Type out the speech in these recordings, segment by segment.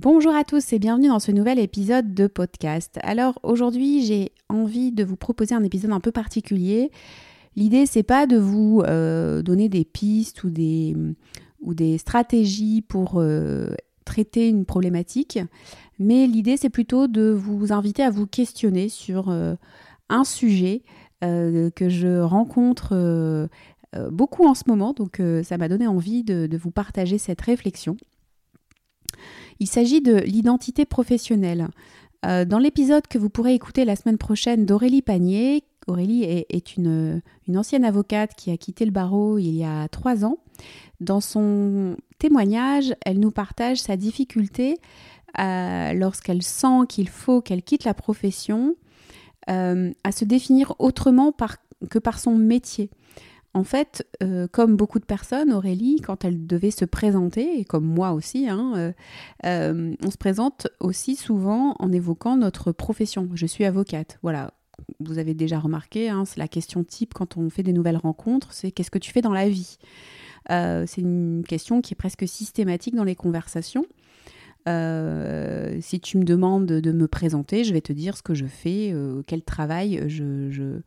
Bonjour à tous et bienvenue dans ce nouvel épisode de podcast. Alors aujourd'hui, j'ai envie de vous proposer un épisode un peu particulier. L'idée, c'est pas de vous euh, donner des pistes ou des, ou des stratégies pour euh, traiter une problématique, mais l'idée, c'est plutôt de vous inviter à vous questionner sur euh, un sujet que je rencontre beaucoup en ce moment, donc ça m'a donné envie de vous partager cette réflexion. Il s'agit de l'identité professionnelle. Euh, dans l'épisode que vous pourrez écouter la semaine prochaine d'Aurélie Panier, Aurélie est, une, ancienne avocate qui a quitté le barreau il y a trois ans. Dans son témoignage, elle nous partage sa difficulté euh, lorsqu'elle sent qu'il faut qu'elle quitte la profession euh, à se définir autrement que par son métier. En fait, euh, comme beaucoup de personnes, Aurélie, quand elle devait se présenter, et comme moi aussi, hein, euh, euh, on se présente aussi souvent en évoquant notre profession. Je suis avocate. Voilà. Vous avez déjà remarqué, hein, c'est la question type quand on fait des nouvelles rencontres, c'est qu'est-ce que tu fais dans la vie? C'est une question qui est presque systématique dans les conversations. si tu me demandes de me présenter, je vais te dire ce que je fais, quel travail je,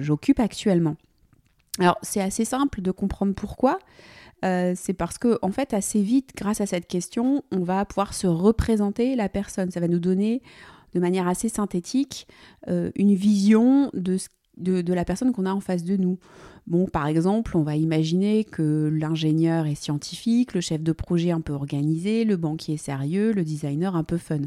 j'occupe actuellement. Alors c'est assez simple de comprendre pourquoi. Euh, c'est parce que en fait assez vite, grâce à cette question, on va pouvoir se représenter la personne. Ça va nous donner de manière assez synthétique euh, une vision de, de, la personne qu'on a en face de nous. Bon, par exemple, on va imaginer que l'ingénieur est scientifique, le chef de projet un peu organisé, le banquier sérieux, le designer un peu fun.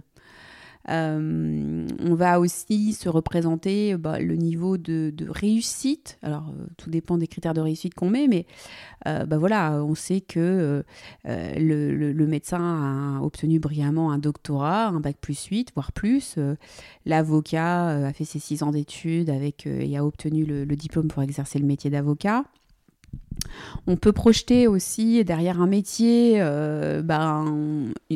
Euh, on va aussi se représenter bah, le niveau de, réussite. Alors, euh, tout dépend des critères de réussite qu'on met, mais euh, bah, voilà, on sait que le, médecin a obtenu brillamment un doctorat, un bac plus 8, voire plus. L'avocat a fait ses 6 ans d'études avec, et a obtenu le, diplôme pour exercer le métier d'avocat. On peut projeter aussi derrière un métier bah,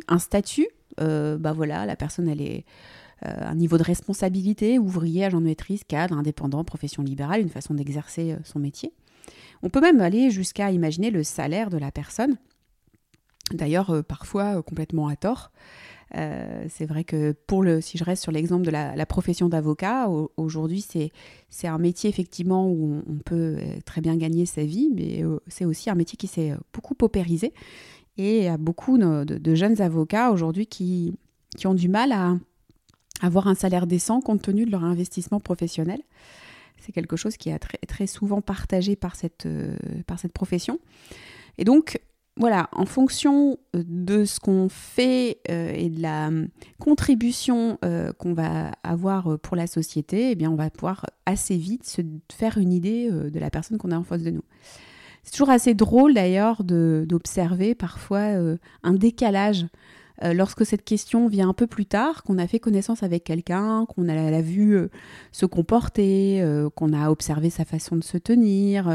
un, statut euh, bah voilà, la personne, elle est euh, un niveau de responsabilité, ouvrier, agent de maîtrise, cadre, indépendant, profession libérale, une façon d'exercer euh, son métier. On peut même aller jusqu'à imaginer le salaire de la personne, d'ailleurs parfois complètement à tort. c'est vrai que pour le, si je reste sur l'exemple de la, profession d'avocat, aujourd'hui c'est, c'est un métier effectivement où on, peut très bien gagner sa vie, mais c'est aussi un métier qui s'est beaucoup paupérisé et il y a beaucoup de, jeunes avocats aujourd'hui qui, qui, ont du mal à avoir un salaire décent compte tenu de leur investissement professionnel. C'est quelque chose qui est très, très souvent partagé par cette, euh, par cette profession. Et donc, voilà, en fonction de ce qu'on fait euh, et de la contribution euh, qu'on va avoir pour la société, eh bien, on va pouvoir assez vite se faire une idée de la personne qu'on a en face de nous. C'est toujours assez drôle d'ailleurs d'observer parfois euh, un décalage euh, lorsque cette question vient un peu plus tard, qu'on a fait connaissance avec quelqu'un, qu'on a, la vu euh, se comporter, qu'on a observé sa façon de se tenir,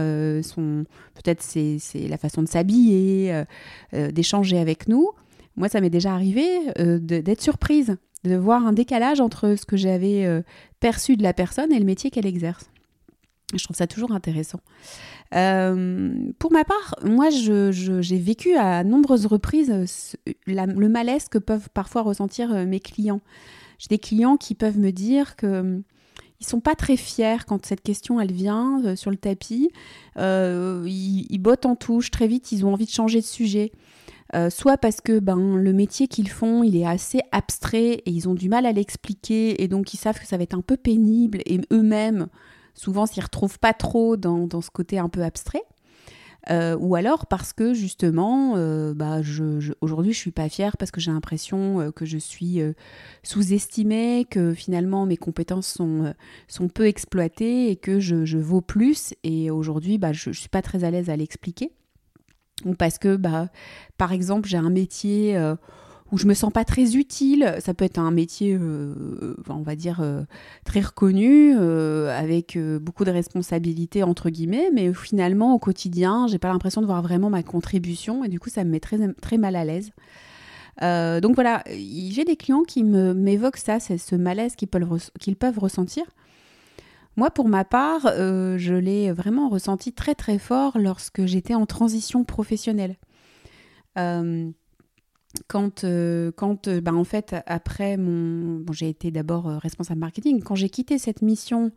son peut-être c'est la façon de s'habiller, d'échanger avec nous. Moi, ça m'est déjà arrivé d'être surprise, de voir un décalage entre ce que j'avais perçu de la personne et le métier qu'elle exerce. Je trouve ça toujours intéressant. Euh, pour ma part, moi, j'ai vécu à nombreuses reprises le malaise que peuvent parfois ressentir euh, mes clients. J'ai des clients qui peuvent me dire que ils sont pas très fiers quand cette question elle vient euh, sur le tapis. ils, bottent en touche très vite. Ils ont envie de changer de sujet. soit parce que ben, le métier qu'ils font, il est assez abstrait et ils ont du mal à l'expliquer et donc ils savent que ça va être un peu pénible et eux-mêmes, souvent s'y retrouvent pas trop dans, ce côté un peu abstrait. Euh, ou alors parce que justement, euh, bah, je, aujourd'hui je suis pas fière parce que j'ai l'impression euh, que je suis sous-estimée, que finalement mes compétences sont, sont peu exploitées et que je, je vaux plus. Et aujourd'hui, bah, je, ne suis pas très à l'aise à l'expliquer. Ou parce que, bah, par exemple, j'ai un métier où je me sens pas très utile. Ça peut être un métier, euh, on va dire, euh, très reconnu, euh, avec beaucoup de responsabilités, entre guillemets, mais finalement, au quotidien, j'ai pas l'impression de voir vraiment ma contribution et du coup, ça me met très, très mal à l'aise. donc voilà, j'ai des clients qui m'évoquent ça, c'est ce malaise qu'ils peuvent, qu'ils peuvent ressentir. Moi, pour ma part, je l'ai vraiment ressenti très très fort lorsque j'étais en transition professionnelle. Quand, quand ben, en fait, après mon. J'ai été d'abord responsable marketing. Quand j'ai quitté cette mission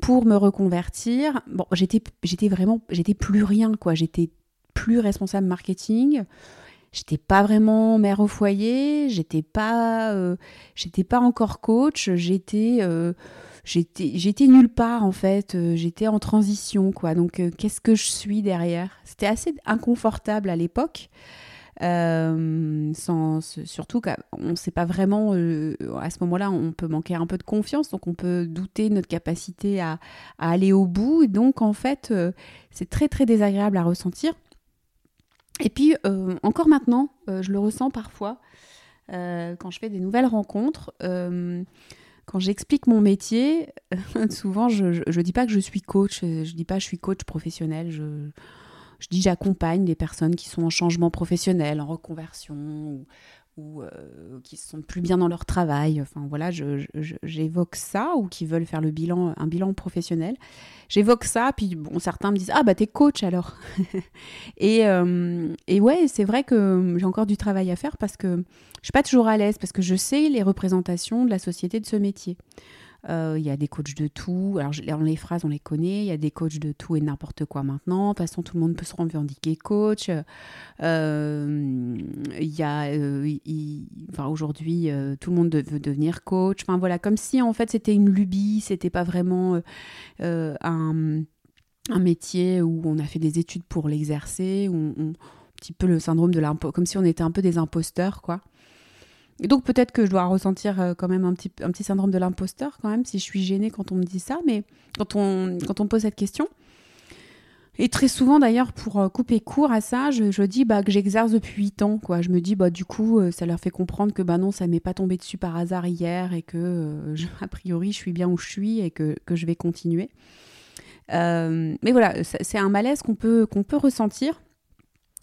pour me reconvertir, bon, j'étais, vraiment. J'étais plus rien, quoi. J'étais plus responsable marketing. J'étais pas vraiment mère au foyer, j'étais pas, euh, j'étais pas encore coach, j'étais, euh, j'étais, j'étais nulle part en fait, euh, j'étais en transition quoi. Donc qu'est-ce que je suis derrière? C'était assez inconfortable à l'époque. Sans, surtout qu'on ne sait pas vraiment, à ce moment-là, on peut manquer un peu de confiance, donc on peut douter de notre capacité à, aller au bout. Et donc, en fait, c'est très, très désagréable à ressentir. Et puis, euh, encore maintenant, euh, je le ressens parfois euh, quand je fais des nouvelles rencontres. quand j'explique mon métier, souvent, je ne dis pas que je suis coach, je ne dis pas que je suis coach professionnel, je dis j'accompagne des personnes qui sont en changement professionnel, en reconversion, ou, ou euh, qui sentent plus bien dans leur travail. Enfin voilà, j'évoque ça ou qui veulent faire le bilan, un bilan professionnel. J'évoque ça, puis bon, certains me disent ah bah t'es coach alors. et, euh, et ouais, c'est vrai que j'ai encore du travail à faire parce que je suis pas toujours à l'aise parce que je sais les représentations de la société de ce métier. Euh, il y a des coachs de tout. Alors, les phrases, on les connaît. Il y a des coachs de tout et n'importe quoi maintenant. De toute façon, tout le monde peut se revendiquer coach. Euh, il y a, euh, enfin, aujourd'hui, tout le monde veut devenir coach. Enfin, voilà, comme si en fait c'était une lubie, c'était pas vraiment un, métier où on a fait des études pour l'exercer, un petit peu le syndrome de l'impo, comme si on était un peu des imposteurs, quoi. Et donc peut-être que je dois ressentir euh, quand même un petit, syndrome de l'imposteur quand même si je suis gênée quand on me dit ça, mais quand on, me pose cette question. Et très souvent d'ailleurs pour euh, couper court à ça, je, dis bah, que j'exerce depuis 8 ans. Quoi. Je me dis bah du coup euh, ça leur fait comprendre que bah non ça m'est pas tombé dessus par hasard hier et que a priori je suis bien où je suis et que, je vais continuer. mais voilà, c'est un malaise qu'on peut, ressentir.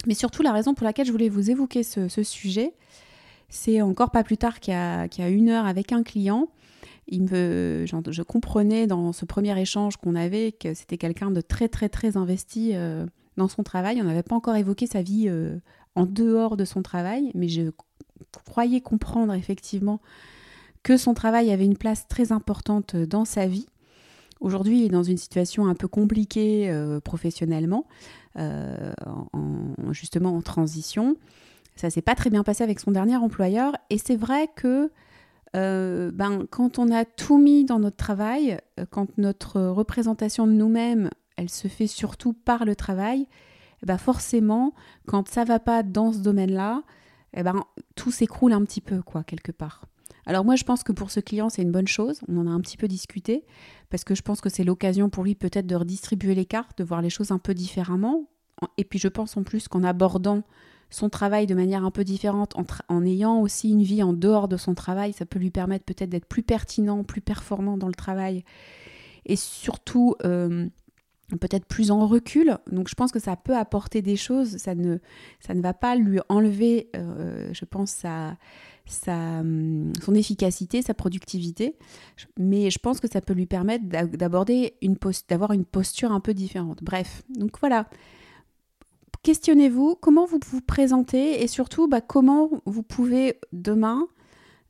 Mais surtout la raison pour laquelle je voulais vous évoquer ce sujet, c'est encore pas plus tard qu'il y, a, une heure avec un client. Il me, je comprenais dans ce premier échange qu'on avait que c'était quelqu'un de très très très investi euh, dans son travail. On n'avait pas encore évoqué sa vie euh, en dehors de son travail, mais je croyais comprendre effectivement que son travail avait une place très importante dans sa vie. Aujourd'hui, il est dans une situation un peu compliquée euh, professionnellement, justement en transition. Ça s'est pas très bien passé avec son dernier employeur. Et c'est vrai que euh, ben, quand on a tout mis dans notre travail, euh, quand notre représentation de nous-mêmes, elle se fait surtout par le travail, eh ben forcément, quand ça va pas dans ce domaine-là, eh ben, tout s'écroule un petit peu, quoi, quelque part. Alors moi, je pense que pour ce client, c'est une bonne chose. On en a un petit peu discuté, parce que je pense que c'est l'occasion pour lui peut-être de redistribuer les cartes, de voir les choses un peu différemment. Et puis je pense en plus qu'en abordant son travail de manière un peu différente, en, ayant aussi une vie en dehors de son travail, ça peut lui permettre peut-être d'être plus pertinent, plus performant dans le travail, et surtout peut-être plus en recul. Donc je pense que ça peut apporter des choses, ça ne, ça ne va pas lui enlever, je pense, sa, sa, son efficacité, sa productivité, mais je pense que ça peut lui permettre d'aborder une d'avoir une posture un peu différente. Bref, donc voilà questionnez-vous comment vous vous présentez et surtout bah, comment vous pouvez demain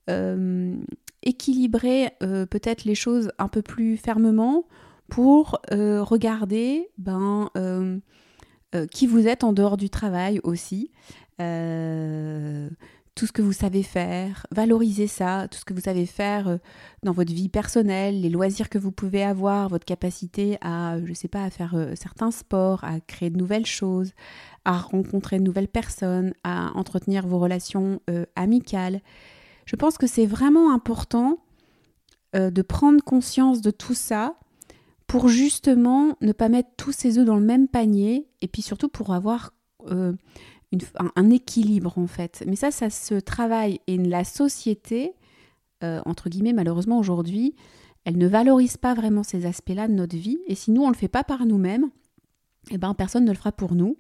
euh, équilibrer euh, peut-être les choses un peu plus fermement pour euh, regarder ben, qui vous êtes en dehors du travail aussi tout ce que vous savez faire, valoriser ça, tout ce que vous savez faire euh, dans votre vie personnelle, les loisirs que vous pouvez avoir, votre capacité à, je sais pas, à faire euh, certains sports, à créer de nouvelles choses, à rencontrer de nouvelles personnes, à entretenir vos relations euh, amicales. Je pense que c'est vraiment important de prendre conscience de tout ça pour justement ne pas mettre tous ses œufs dans le même panier et puis surtout pour avoir un, équilibre en fait. Mais ça, ça se travaille. Et la société, euh, entre guillemets, malheureusement aujourd'hui, elle ne valorise pas vraiment ces aspects-là de notre vie. Et si nous, on ne le fait pas par nous-mêmes, eh ben, personne ne le fera pour nous.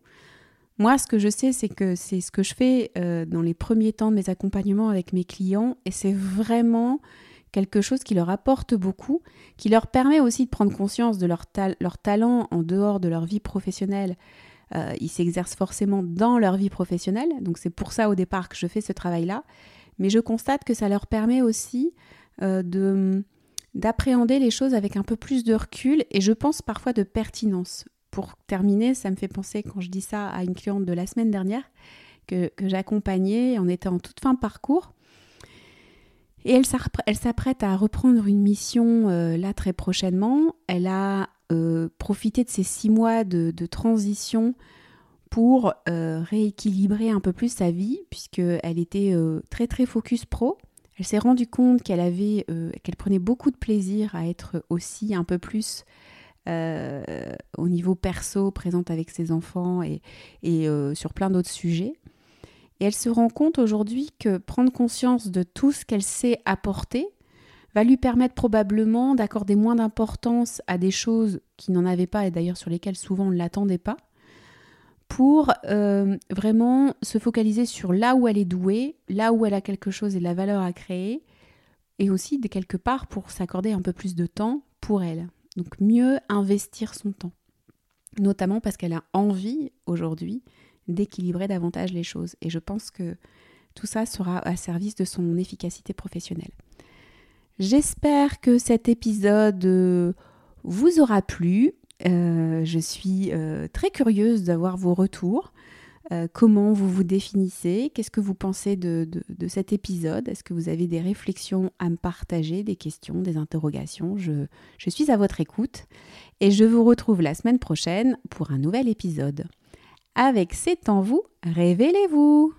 Moi, ce que je sais, c'est que c'est ce que je fais euh, dans les premiers temps de mes accompagnements avec mes clients. Et c'est vraiment quelque chose qui leur apporte beaucoup, qui leur permet aussi de prendre conscience de leur, leur talent en dehors de leur vie professionnelle ils s'exercent forcément dans leur vie professionnelle. Donc c'est pour ça au départ que je fais ce travail-là. Mais je constate que ça leur permet aussi de d'appréhender les choses avec un peu plus de recul et je pense parfois de pertinence. Pour terminer, ça me fait penser quand je dis ça à une cliente de la semaine dernière que, j'accompagnais, on était en toute fin de parcours. Et elle, s'apprête à reprendre une mission là très prochainement. Elle a euh, profiter de ces six mois de, transition pour euh, rééquilibrer un peu plus sa vie, puisqu'elle était euh, très très focus pro. Elle s'est rendue compte qu'elle avait, qu'elle prenait beaucoup de plaisir à être aussi un peu plus au niveau perso, présente avec ses enfants et, et sur plein d'autres sujets. Et elle se rend compte aujourd'hui que prendre conscience de tout ce qu'elle sait apporter, va lui permettre probablement d'accorder moins d'importance à des choses qui n'en avaient pas et d'ailleurs sur lesquelles souvent on ne l'attendait pas, pour euh, vraiment se focaliser sur là où elle est douée, là où elle a quelque chose et de la valeur à créer, et aussi de quelque part pour s'accorder un peu plus de temps pour elle. Donc mieux investir son temps, notamment parce qu'elle a envie aujourd'hui d'équilibrer davantage les choses. Et je pense que tout ça sera à service de son efficacité professionnelle. J'espère que cet épisode euh, vous aura plu. Euh, je suis euh, très curieuse d'avoir vos retours. comment vous vous définissez? Qu'est-ce que vous pensez de, cet épisode? Est-ce que vous avez des réflexions à me partager, des questions, des interrogations? Je, je suis à votre écoute et je vous retrouve la semaine prochaine pour un nouvel épisode. Avec C'est en vous, révélez-vous